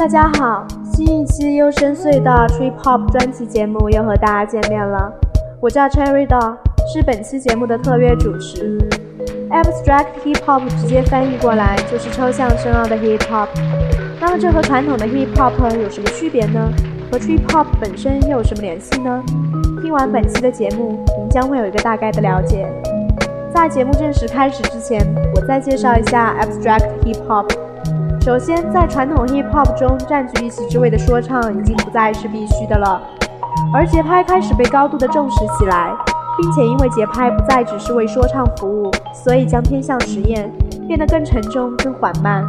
大家好，新一期优深邃的 Trip Hop 专辑节目又和大家见面了。我叫 Cherry Doll，是本期节目的特约主持。Abstract Hip Hop 直接翻译过来就是抽象深奥的 Hip Hop。那么这和传统的 Hip Hop 有什么区别呢？和 Trip Hop 本身又有什么联系呢？听完本期的节目，您将会有一个大概的了解。在节目正式开始之前，我再介绍一下 Abstract Hip Hop。首先，在传统 Hip Hop 中占据一席之位的说唱已经不再是必须的了，而节拍开始被高度的重视起来，并且因为节拍不再只是为说唱服务，所以将偏向实验，变得更沉重、更缓慢。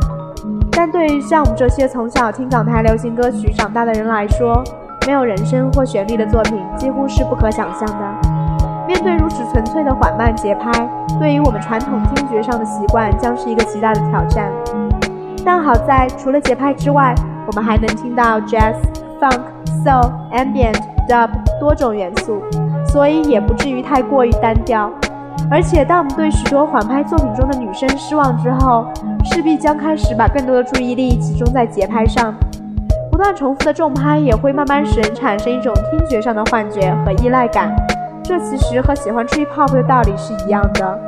但对于像我们这些从小听港台流行歌曲长大的人来说，没有人声或旋律的作品几乎是不可想象的。面对如此纯粹的缓慢节拍，对于我们传统听觉上的习惯将是一个极大的挑战。但好在，除了节拍之外，我们还能听到 jazz、funk、soul、ambient、dub 多种元素，所以也不至于太过于单调。而且，当我们对许多缓拍作品中的女生失望之后，势必将开始把更多的注意力集中在节拍上。不断重复的重拍也会慢慢使人产生一种听觉上的幻觉和依赖感。这其实和喜欢 trip hop 的道理是一样的。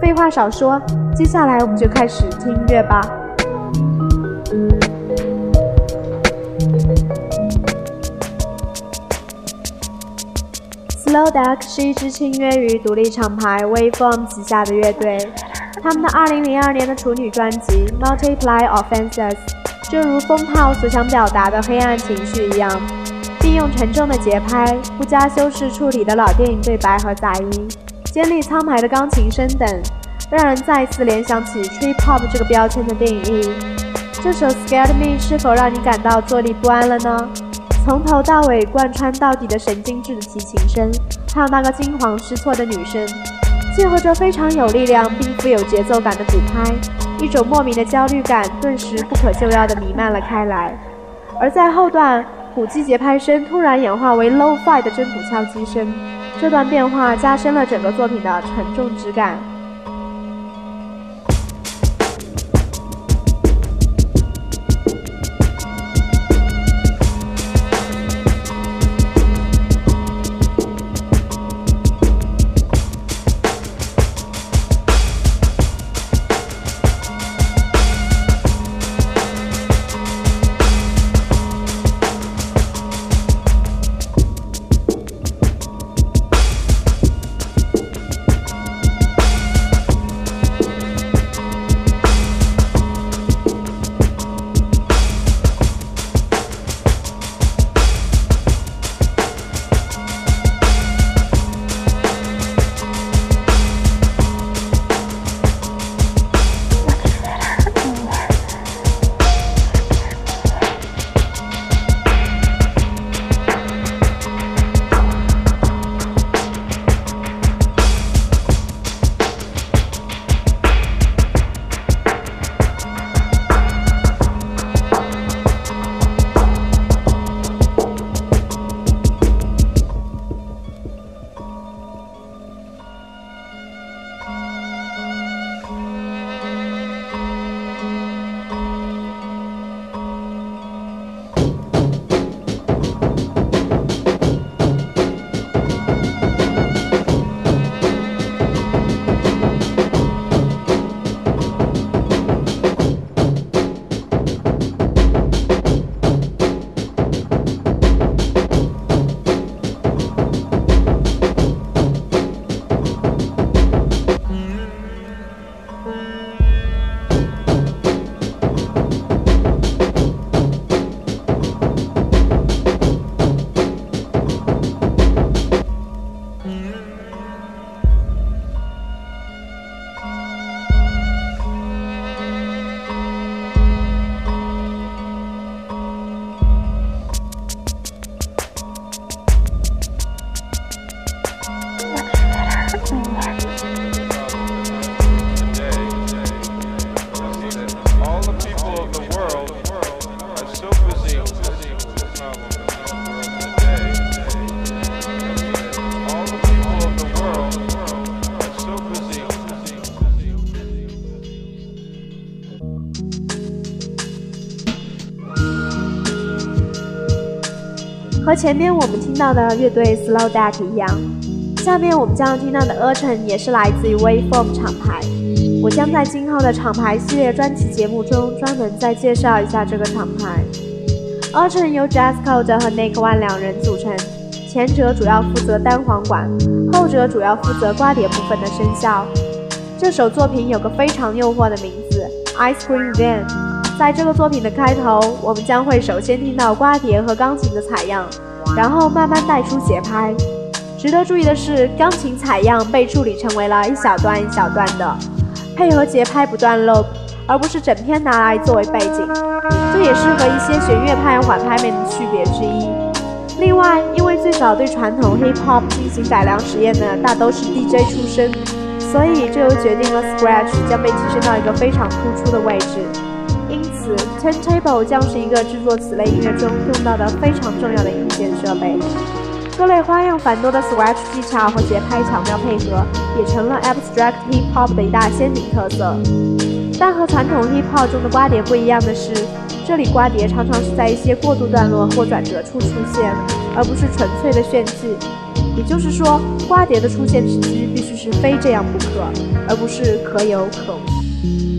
废话少说，接下来我们就开始听音乐吧。Low Duck 是一支签约于独立厂牌 Waveform 旗下的乐队。他们的2002年的处女专辑《Multiply Offenses》就如风炮所想表达的黑暗情绪一样，并用沉重的节拍、不加修饰处理的老电影对白和杂音、尖利苍白的钢琴声等，让人再次联想起 Trip Hop 这个标签的定义。这首《Scared Me》是否让你感到坐立不安了呢？从头到尾贯穿到底的神经质的提琴声，还有那个惊慌失措的女声，结合着非常有力量并富有节奏感的鼓拍，一种莫名的焦虑感顿时不可救药地弥漫了开来。而在后段，鼓机节拍声突然演化为 low five 的真鼓敲击声，这段变化加深了整个作品的沉重之感。前面我们听到的乐队 Slow Deck 一样，下面我们将要听到的 Urchin 也是来自于 Waveform 厂牌。我将在今后的厂牌系列专辑节目中专门再介绍一下这个厂牌。Urchin 由 Jazz Code 和 Nick One 两人组成，前者主要负责单簧管，后者主要负责刮碟部分的声效。这首作品有个非常诱惑的名字 Ice Cream Van。在这个作品的开头，我们将会首先听到刮碟和钢琴的采样，然后慢慢带出节拍。值得注意的是，钢琴采样被处理成为了一小段一小段的，配合节拍不断露而不是整篇拿来作为背景。这也是和一些弦乐派缓拍面的区别之一。另外，因为最早对传统 hip hop 进行改良实验的大都是 DJ 出身，所以这又决定了 scratch 将被提升到一个非常突出的位置。Turntable 将是一个制作此类音乐中用到的非常重要的硬件设备。各类花样繁多的 Scratch 技巧和节拍巧妙配合，也成了 Abstract Hip Hop 的一大鲜明特色。但和传统 Hip Hop 中的瓜碟不一样的是，这里瓜碟常常是在一些过渡段落或转折处出现，而不是纯粹的炫技。也就是说，瓜碟的出现时机必须是非这样不可，而不是可有可无。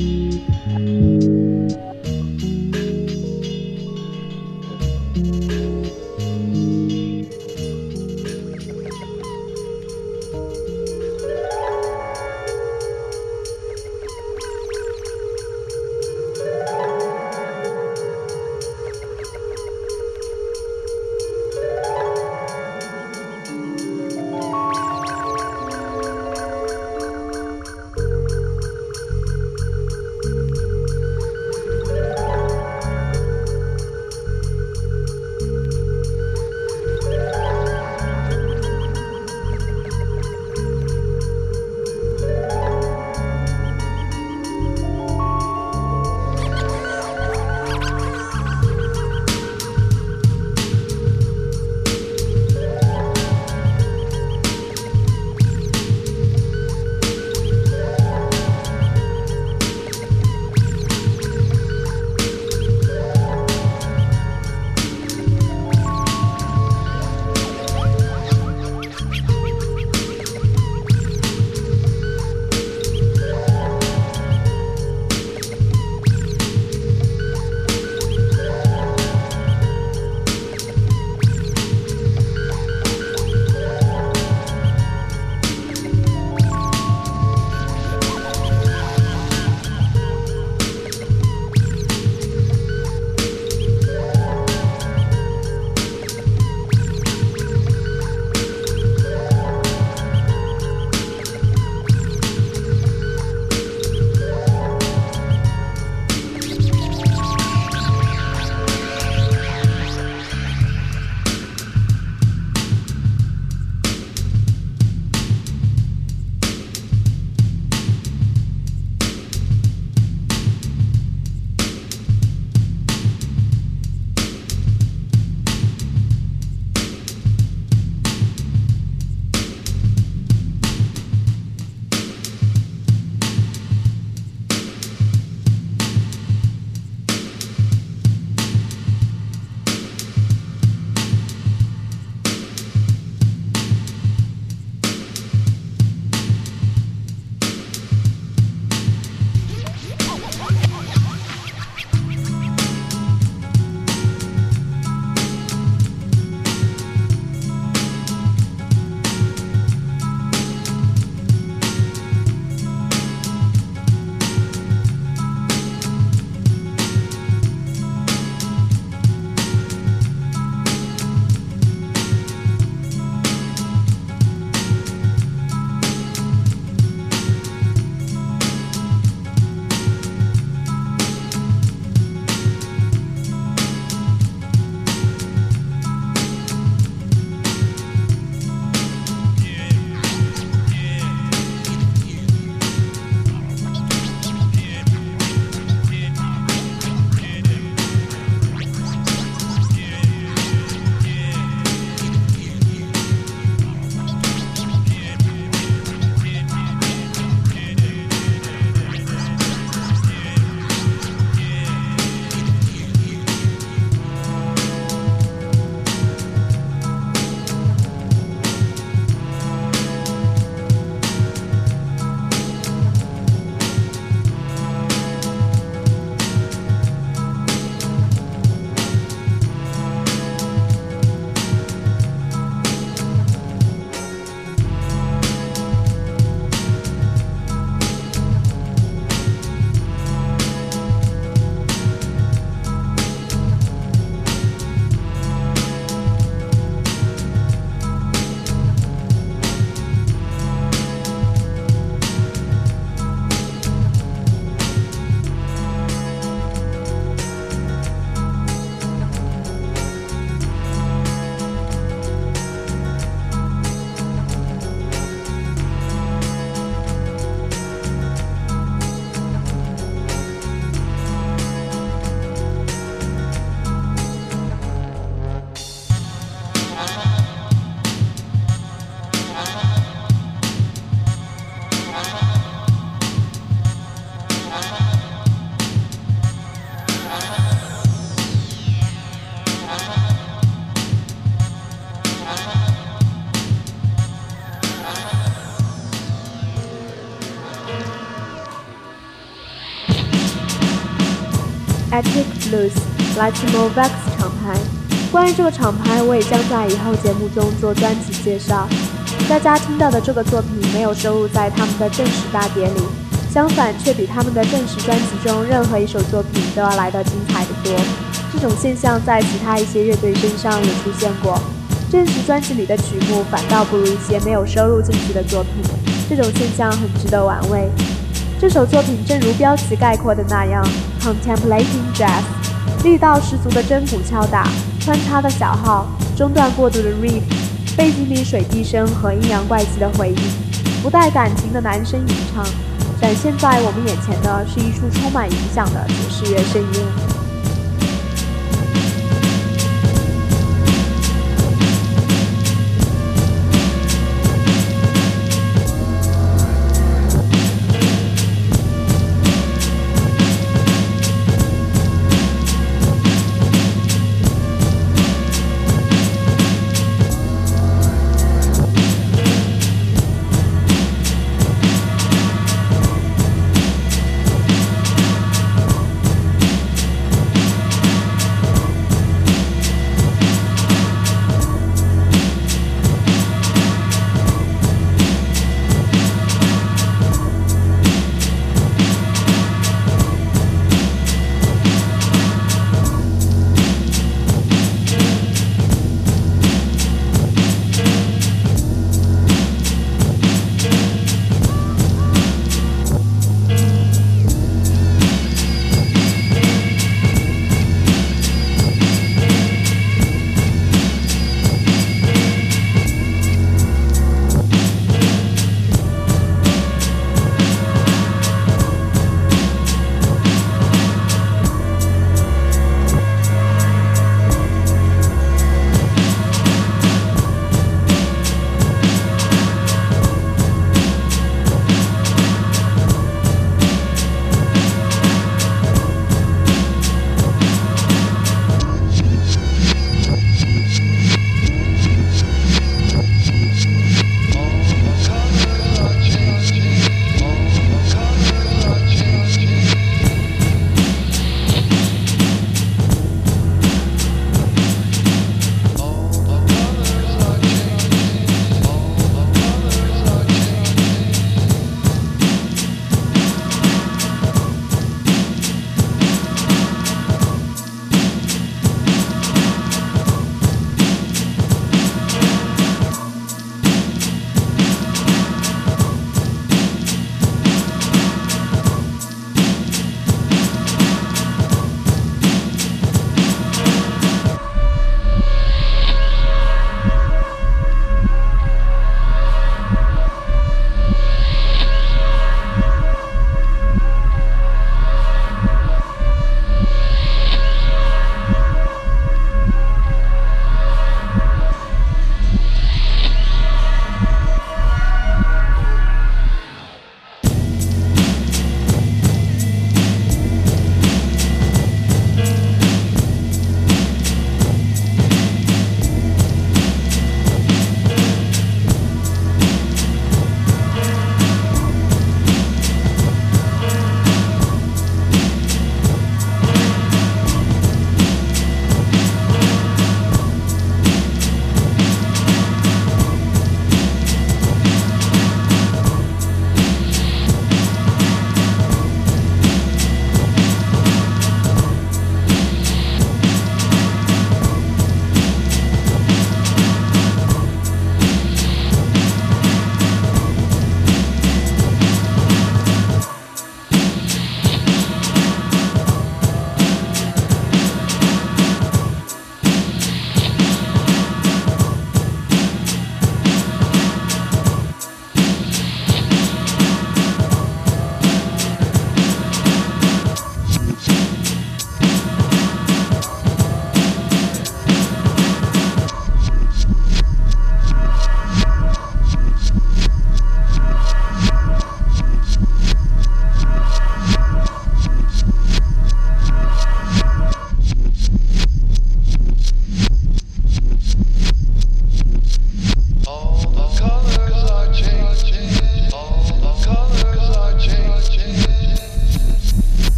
Blues，来自 Movex 厂牌。关于这个厂牌，我也将在以后节目中做专辑介绍。大家听到的这个作品没有收录在他们的正式大碟里，相反，却比他们的正式专辑中任何一首作品都要来得精彩的多。这种现象在其他一些乐队身上也出现过，正式专辑里的曲目反倒不如一些没有收录进去的作品。这种现象很值得玩味。这首作品正如标题概括的那样，contemplating jazz，力道十足的针鼓敲打。穿插的小号，中断过度的 riff，背景里水滴声和阴阳怪气的回应，不带感情的男声吟唱，展现在我们眼前的是一处充满影响的爵士乐盛宴。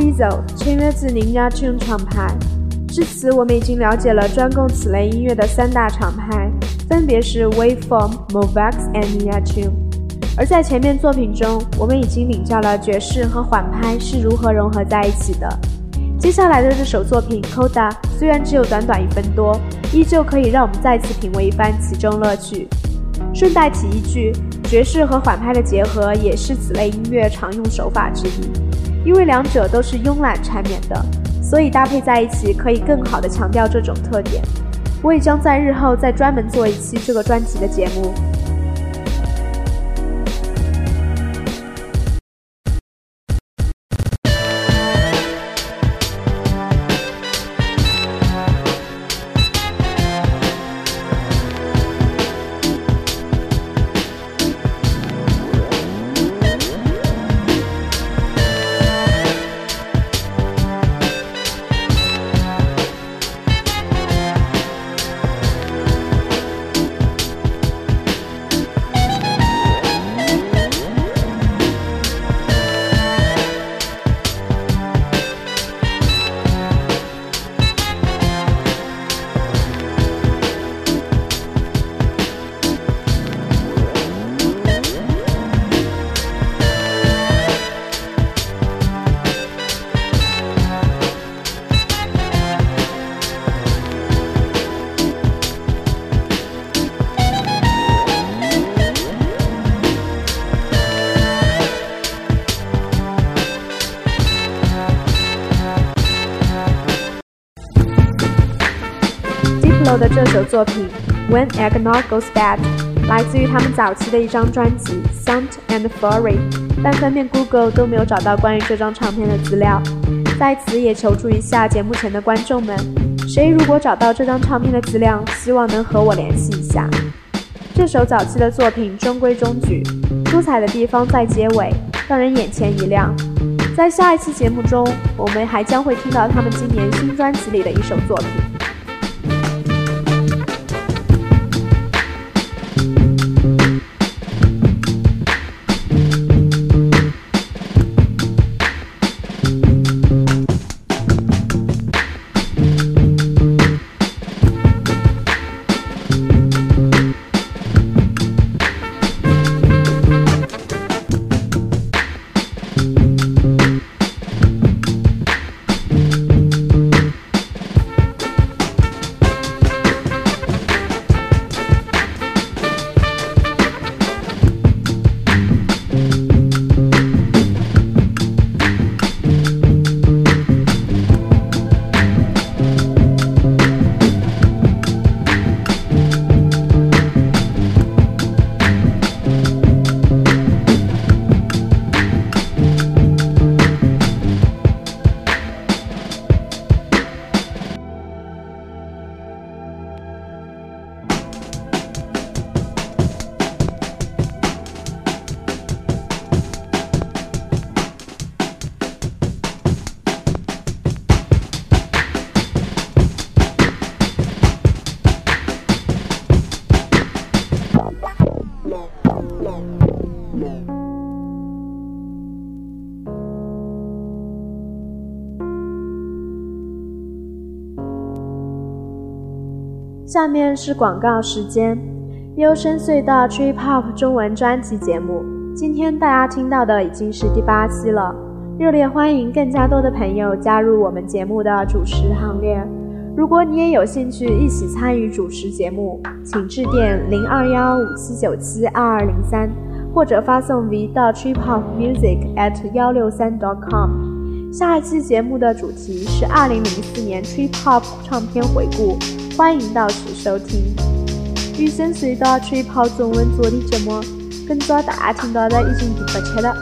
Weasel 签约自 Nia Tun 厂牌。至此，我们已经了解了专供此类音乐的三大厂牌，分别是 Waveform、Movex and Ninja Tune。而在前面作品中，我们已经领教了爵士和缓拍是如何融合在一起的。接下来的这首作品 Coda 虽然只有短短一分多，依旧可以让我们再次品味一番其中乐趣。顺带提一句，爵士和缓拍的结合也是此类音乐常用手法之一，因为两者都是慵懒缠绵的，所以搭配在一起可以更好的强调这种特点。我也将在日后再专门做一期这个专辑的节目。的这首作品《When Eggnog Goes Bad》来自于他们早期的一张专辑《Sound and Fury》，但翻遍 Google 都没有找到关于这张唱片的资料。在此也求助一下节目前的观众们，谁如果找到这张唱片的资料，希望能和我联系一下。这首早期的作品中规中矩，出彩的地方在结尾，让人眼前一亮。在下一期节目中，我们还将会听到他们今年新专辑里的一首作品。下面是广告时间，优深隧道 Trip Hop 中文专辑节目。今天大家听到的已经是第八期了，热烈欢迎更加多的朋友加入我们节目的主持行列。如果你也有兴趣一起参与主持节目，请致电零二幺五七九七二二零三，或者发送 V 到 Trip Hop Music at 幺六三 dot com。下一期节目的主题是二零零四年 Trip Hop 唱片回顾。欢迎到此收听《雨声隧道》吹泡中文做的节目，更早大家听到的已经第八期了。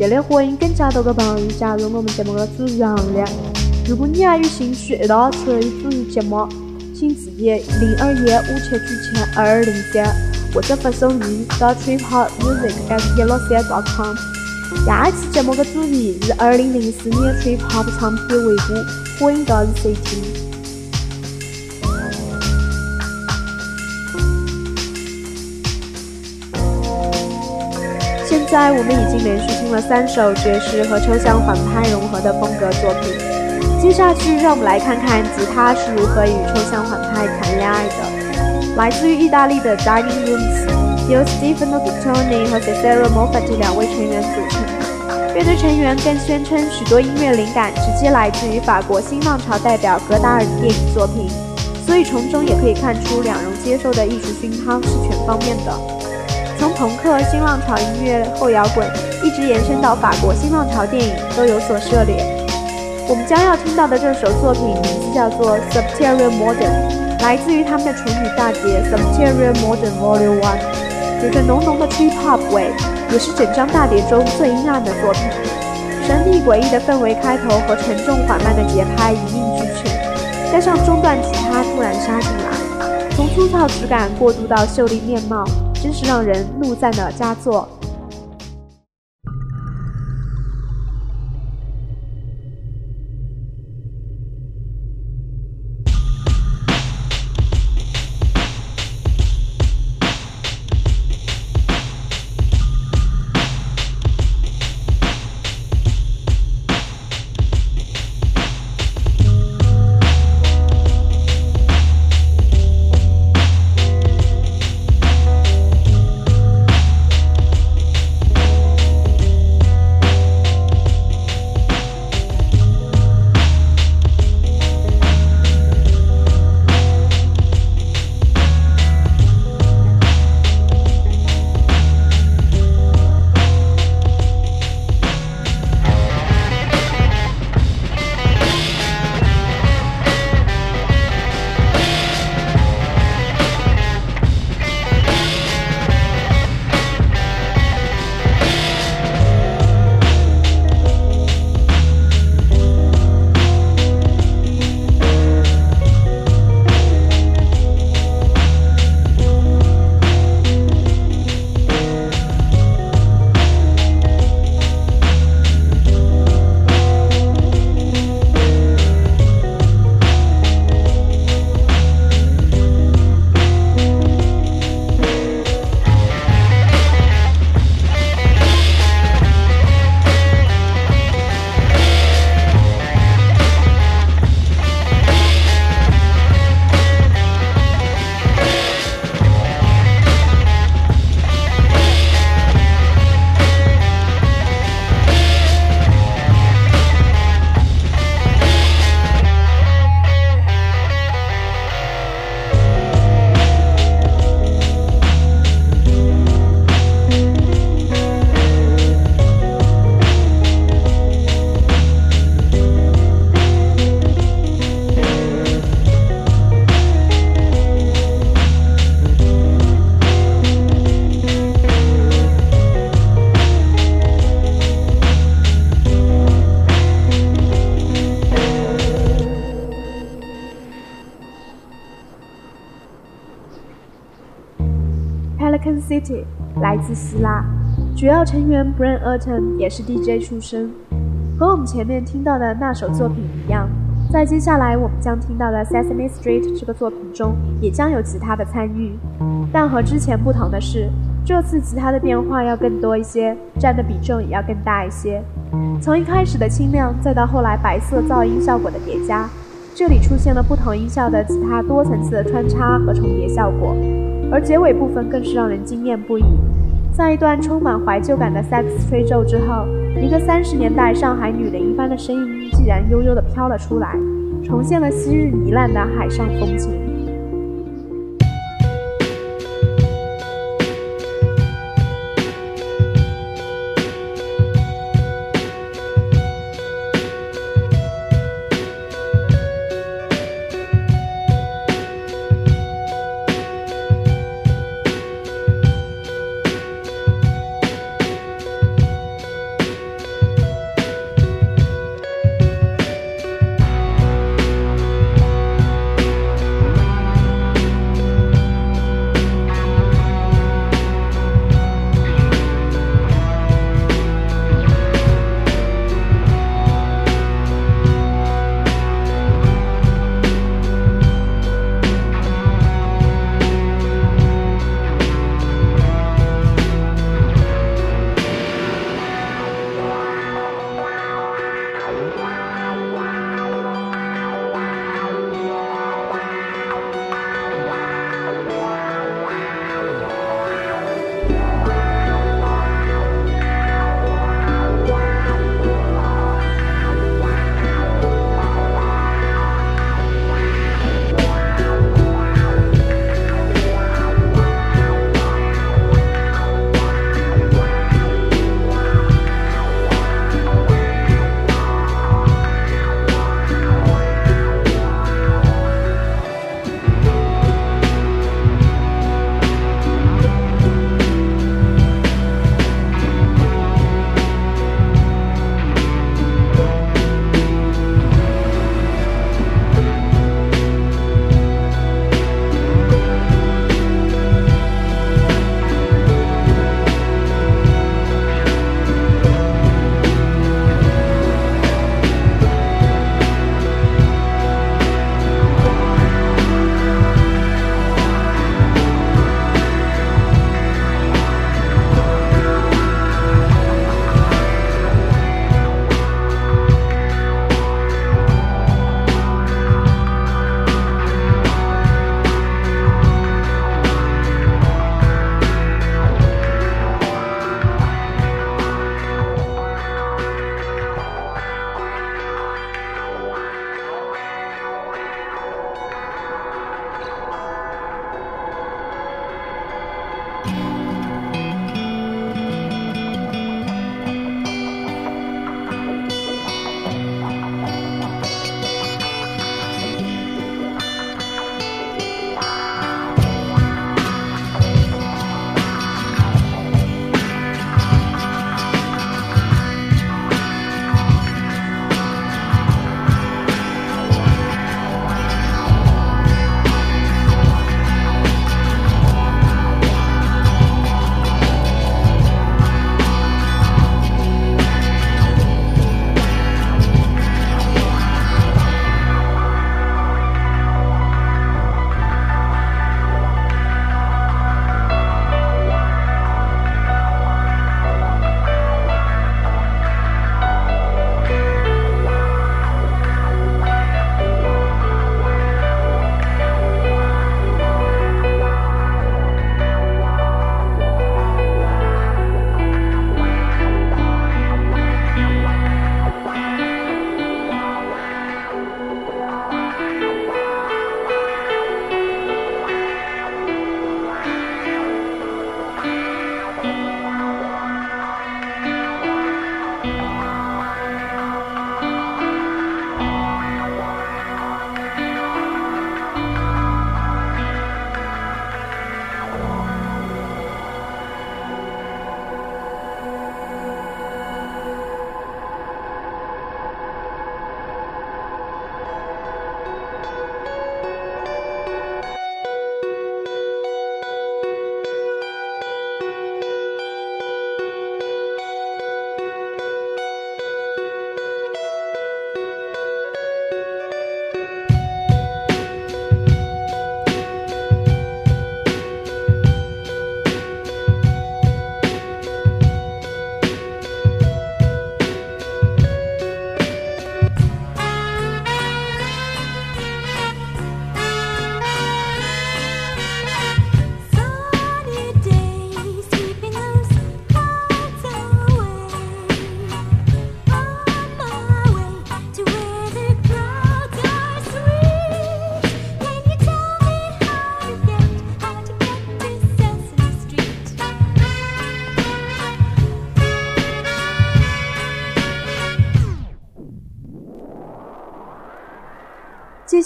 热烈欢迎更加多的朋友加入我们节目的主持行列，如果你也有兴趣一道参与主持节目，请致电零二一五七九七二二零三，或者发送 V 到 triphopmusic@163.com。下一期节目的主题是二零零四年吹泡唱片回顾，欢迎到收听。在我们已经连续听了三首爵士和抽象反拍融合的风格作品，接下去让我们来看看吉他是如何与抽象反拍谈恋爱的。来自于意大利的 Dining Rooms，由 Stefano Guttoni 和 Cesare Moffat 两位成员组成。乐队成员更宣称，许多音乐灵感直接来自于法国新浪潮代表戈达尔的电影作品，所以从中也可以看出两人接受的艺术熏陶是全方面的。从朋克、新浪潮音乐、后摇滚，一直延伸到法国新浪潮电影，都有所涉猎。我们将要听到的这首作品名字叫做《Subterior Modern》，来自于他们的处女大碟《Subterior Modern Volume One》，有着浓浓的 trip hop 味，也是整张大碟中最阴暗的作品。神秘诡异的氛围开头和沉重缓慢的节拍一应俱全，加上中段吉他突然杀进来，从粗糙质感过渡到秀丽面貌。真是让人怒赞的佳作。来自希腊，主要成员 Brian e r t o n 也是 DJ 出身。和我们前面听到的那首作品一样，在接下来我们将听到的 Sesame Street 这个作品中，也将有吉他的参与。但和之前不同的是，这次吉他的变化要更多一些，占的比重也要更大一些。从一开始的清亮，再到后来白色噪音效果的叠加，这里出现了不同音效的吉他多层次的穿插和重叠效果。而结尾部分更是让人惊艳不已。在一段充满怀旧感的萨克斯吹奏之后，一个三十年代上海女人一般的声音竟然悠悠地飘了出来，重现了昔日糜烂的海上风情。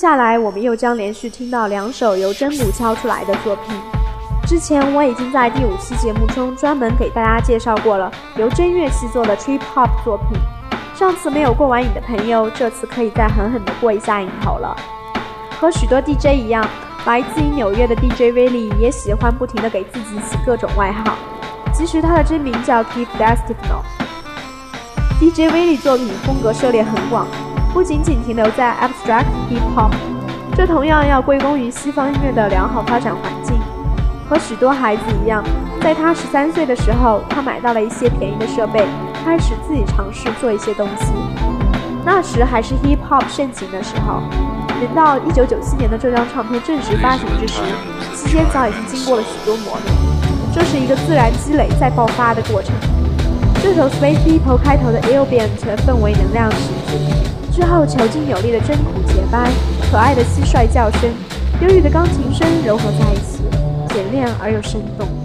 下来我们又将连续听到两首由真鼓敲出来的作品。之前我已经在第五期节目中专门给大家介绍过了由真乐器做的 trip hop 作品。上次没有过完瘾的朋友，这次可以再狠狠地过一下瘾头了。和许多 DJ 一样，来自于纽约的 DJ Willie 也喜欢不停地给自己起各种外号。其实他的真名叫 Keith Destino。DJ Willie 作品风格涉猎很广，不仅仅停留在 abstract hip hop，这同样要归功于西方音乐的良好发展环境。和许多孩子一样，在他十三岁的时候，他买到了一些便宜的设备，开始自己尝试做一些东西。那时还是 hip hop 盛行的时候。等到一九九七年的这张唱片正式发行之时，期间早已经经过了许多磨练。这是一个自然积累再爆发的过程。这首 Space People 开头的 Ill Band 氛围能量十足，之后遒劲有力的真鼓节拍，可爱的蟋蟀叫声，忧郁的钢琴声融合在一起，简练而又生动。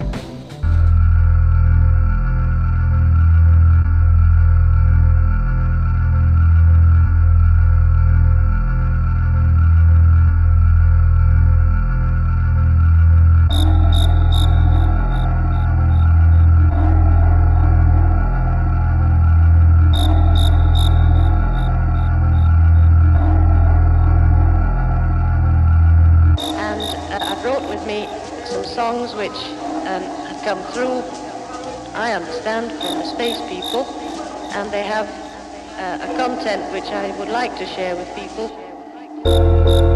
which um, have come through, I understand, from the space people, and they have uh, a content which I would like to share with people.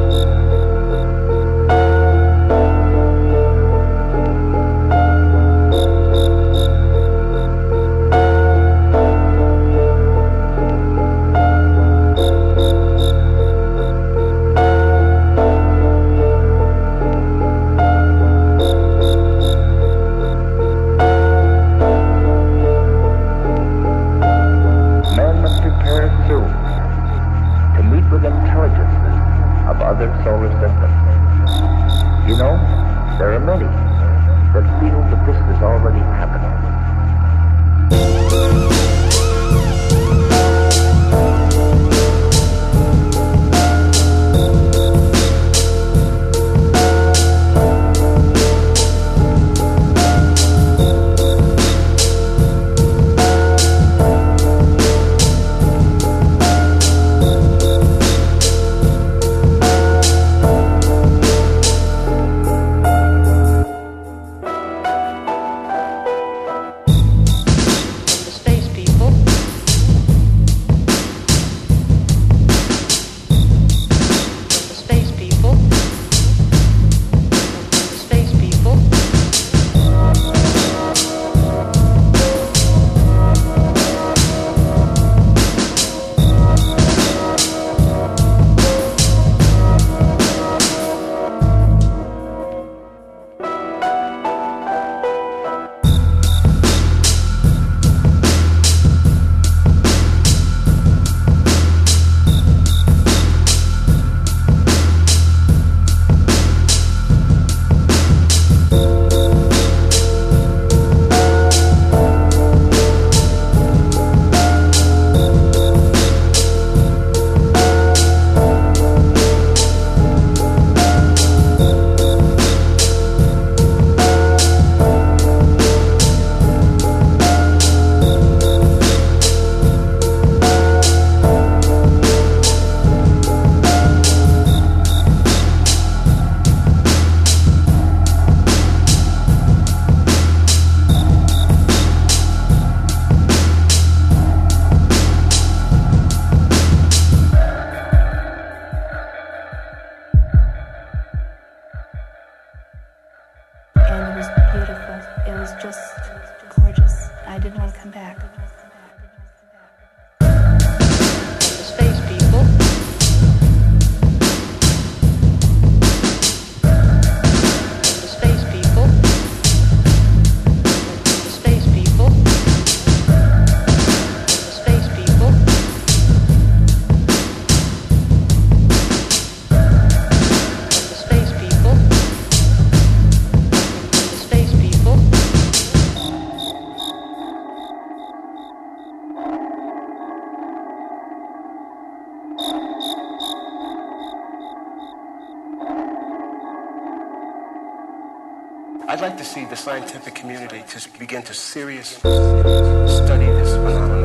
I'd like to see the scientific community to begin to seriously study this phenomenon.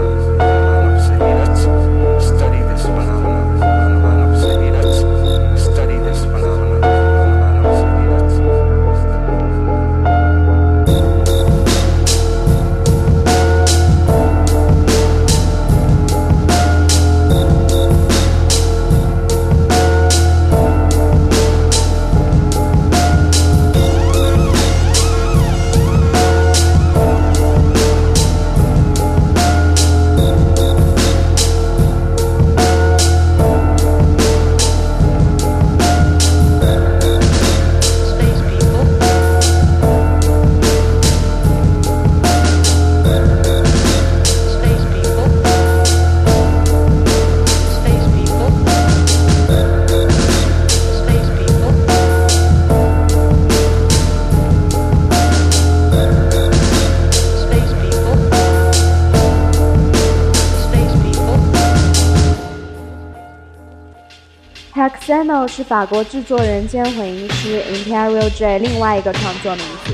是法国制作人兼混音师 Imperial J 另外一个创作名字。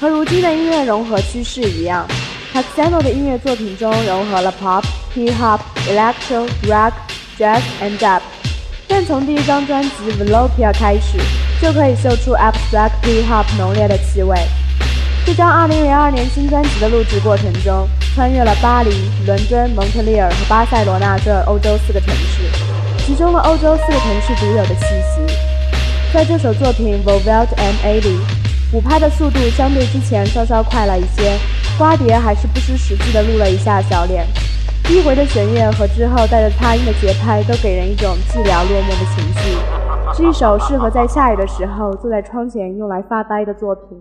和如今的音乐融合趋势一样，Hexano 的音乐作品中融合了 pop、hip hop、electro、rock、jazz and dub。但从第一张专辑《Velopia》开始，就可以嗅出 abstract hip hop 浓烈的气味。这张2002年新专辑的录制过程中，穿越了巴黎、伦敦、蒙特利尔和巴塞罗那这欧洲四个城市，集中了欧洲四个城市独有的气息。在这首作品《Volvelt M A》里，鼓拍的速度相对之前稍稍快了一些，瓜碟还是不失时机地露了一下小脸。低回的弦乐和之后带着擦音的节拍，都给人一种寂寥落寞的情绪，是一首适合在下雨的时候坐在窗前用来发呆的作品。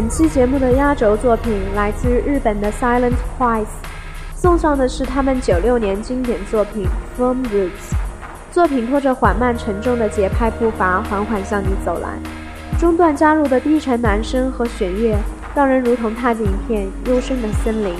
本期节目的压轴作品来自于日本的 Silent Twice，送上的是他们九六年经典作品《Firm Roots》。作品拖着缓慢沉重的节拍步伐，缓缓向你走来。中段加入的低沉男声和弦乐，让人如同踏进一片幽深的森林。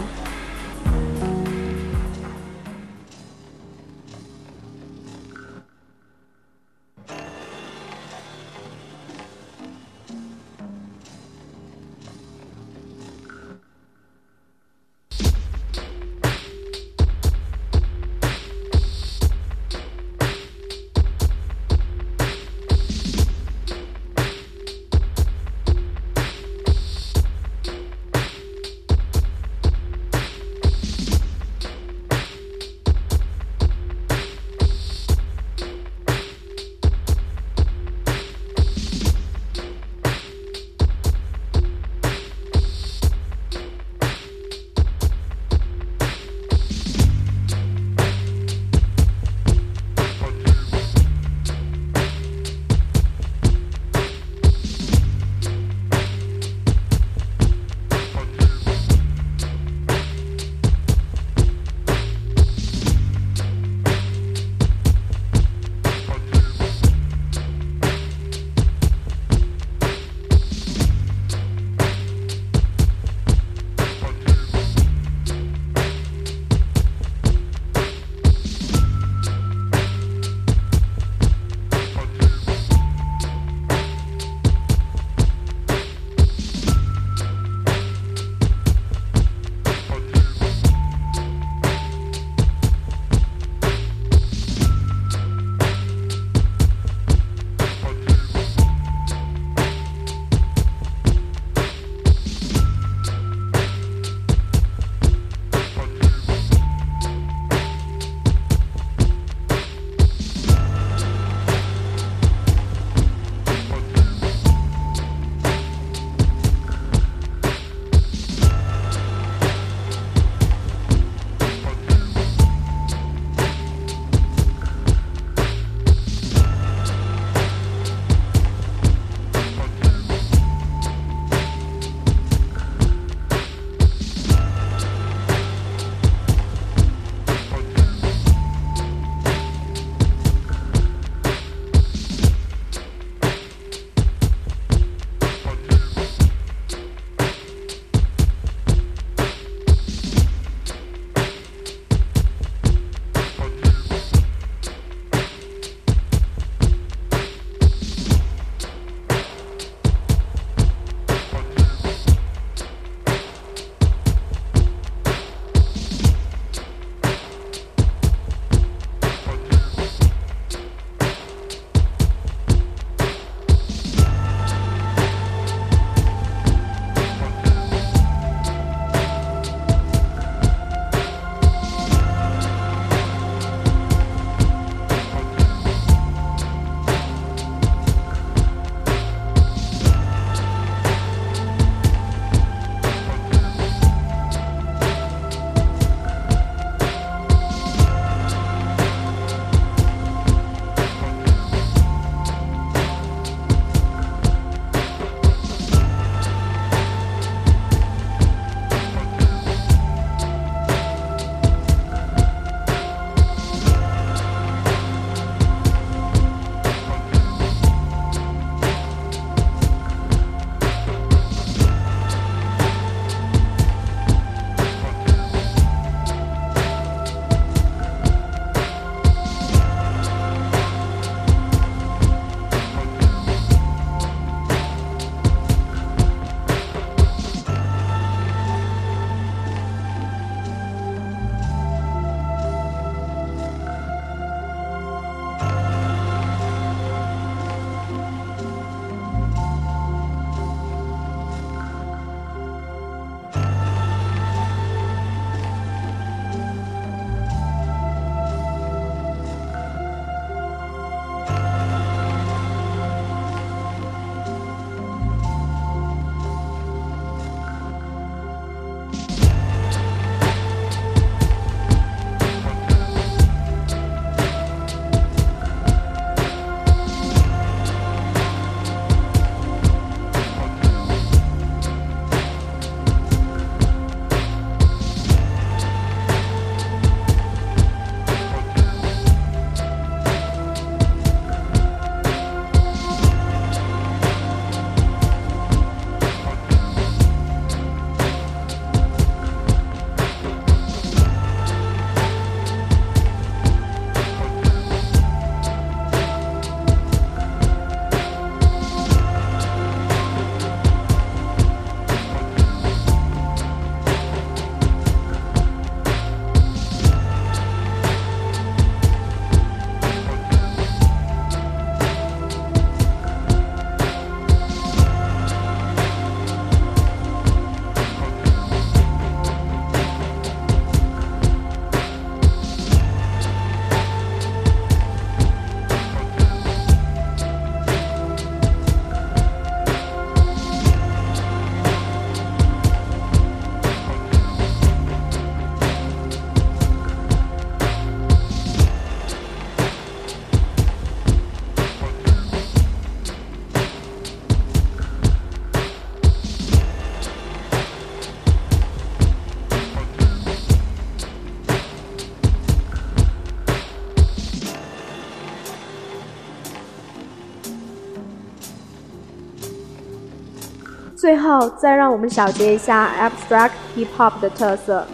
最后，再让我们小结一下 abstract hip hop 的特色。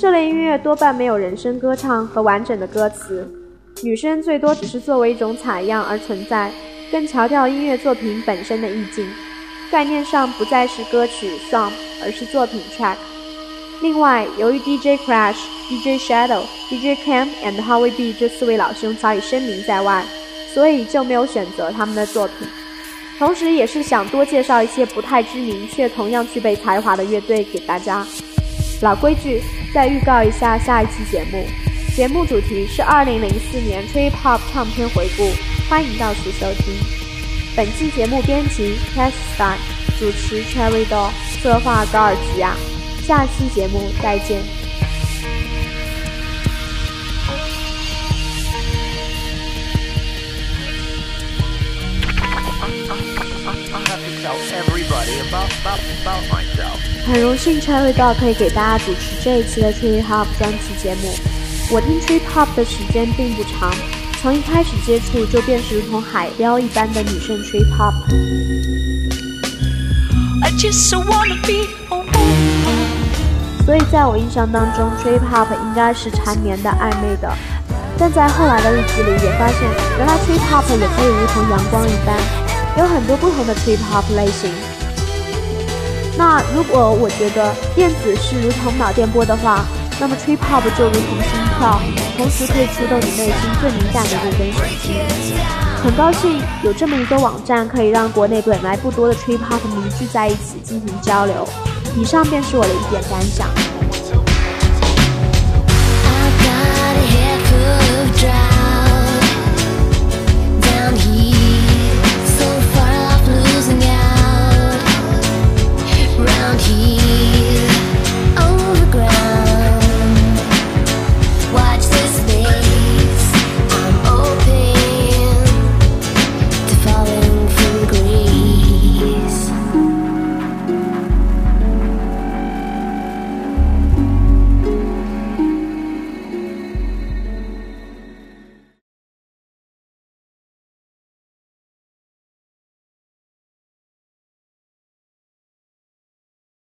这类音乐多半没有人声歌唱和完整的歌词，女声最多只是作为一种采样而存在，更强调音乐作品本身的意境。概念上不再是歌曲 song，而是作品 track。另外，由于 DJ Crash、DJ Shadow、DJ Cam and Howie B 这四位老兄早已声名在外，所以就没有选择他们的作品。同时，也是想多介绍一些不太知名却同样具备才华的乐队给大家。老规矩，再预告一下下一期节目。节目主题是2004年 Trip Hop 唱片回顾，欢迎到此收听。本期节目编辑 Cash Star，主持 Cherry Doll，策划高尔吉亚。下期节目再见。很荣幸 Cherry Dog 可以给大家主持这一期的 Trip Hop 专题节目。我听 Trip Hop 的时间并不长，从一开始接触就便是如同海雕一般的女生 Trip Hop。所以在我印象当中，Trip Hop 应该是缠绵的、暧昧的。但在后来的日子里，也发现原来 Trip Hop 也可以如同阳光一般，有很多不同的 Trip Hop 类型。那如果我觉得电子是如同脑电波的话，那么 Trip Hop 就如同心跳，同时可以触动你内心最敏感的那根神经。很高兴有这么一个网站，可以让国内本来不多的 Trip Hop 迷聚在一起进行交流。以上便是我的一点感想。down here here.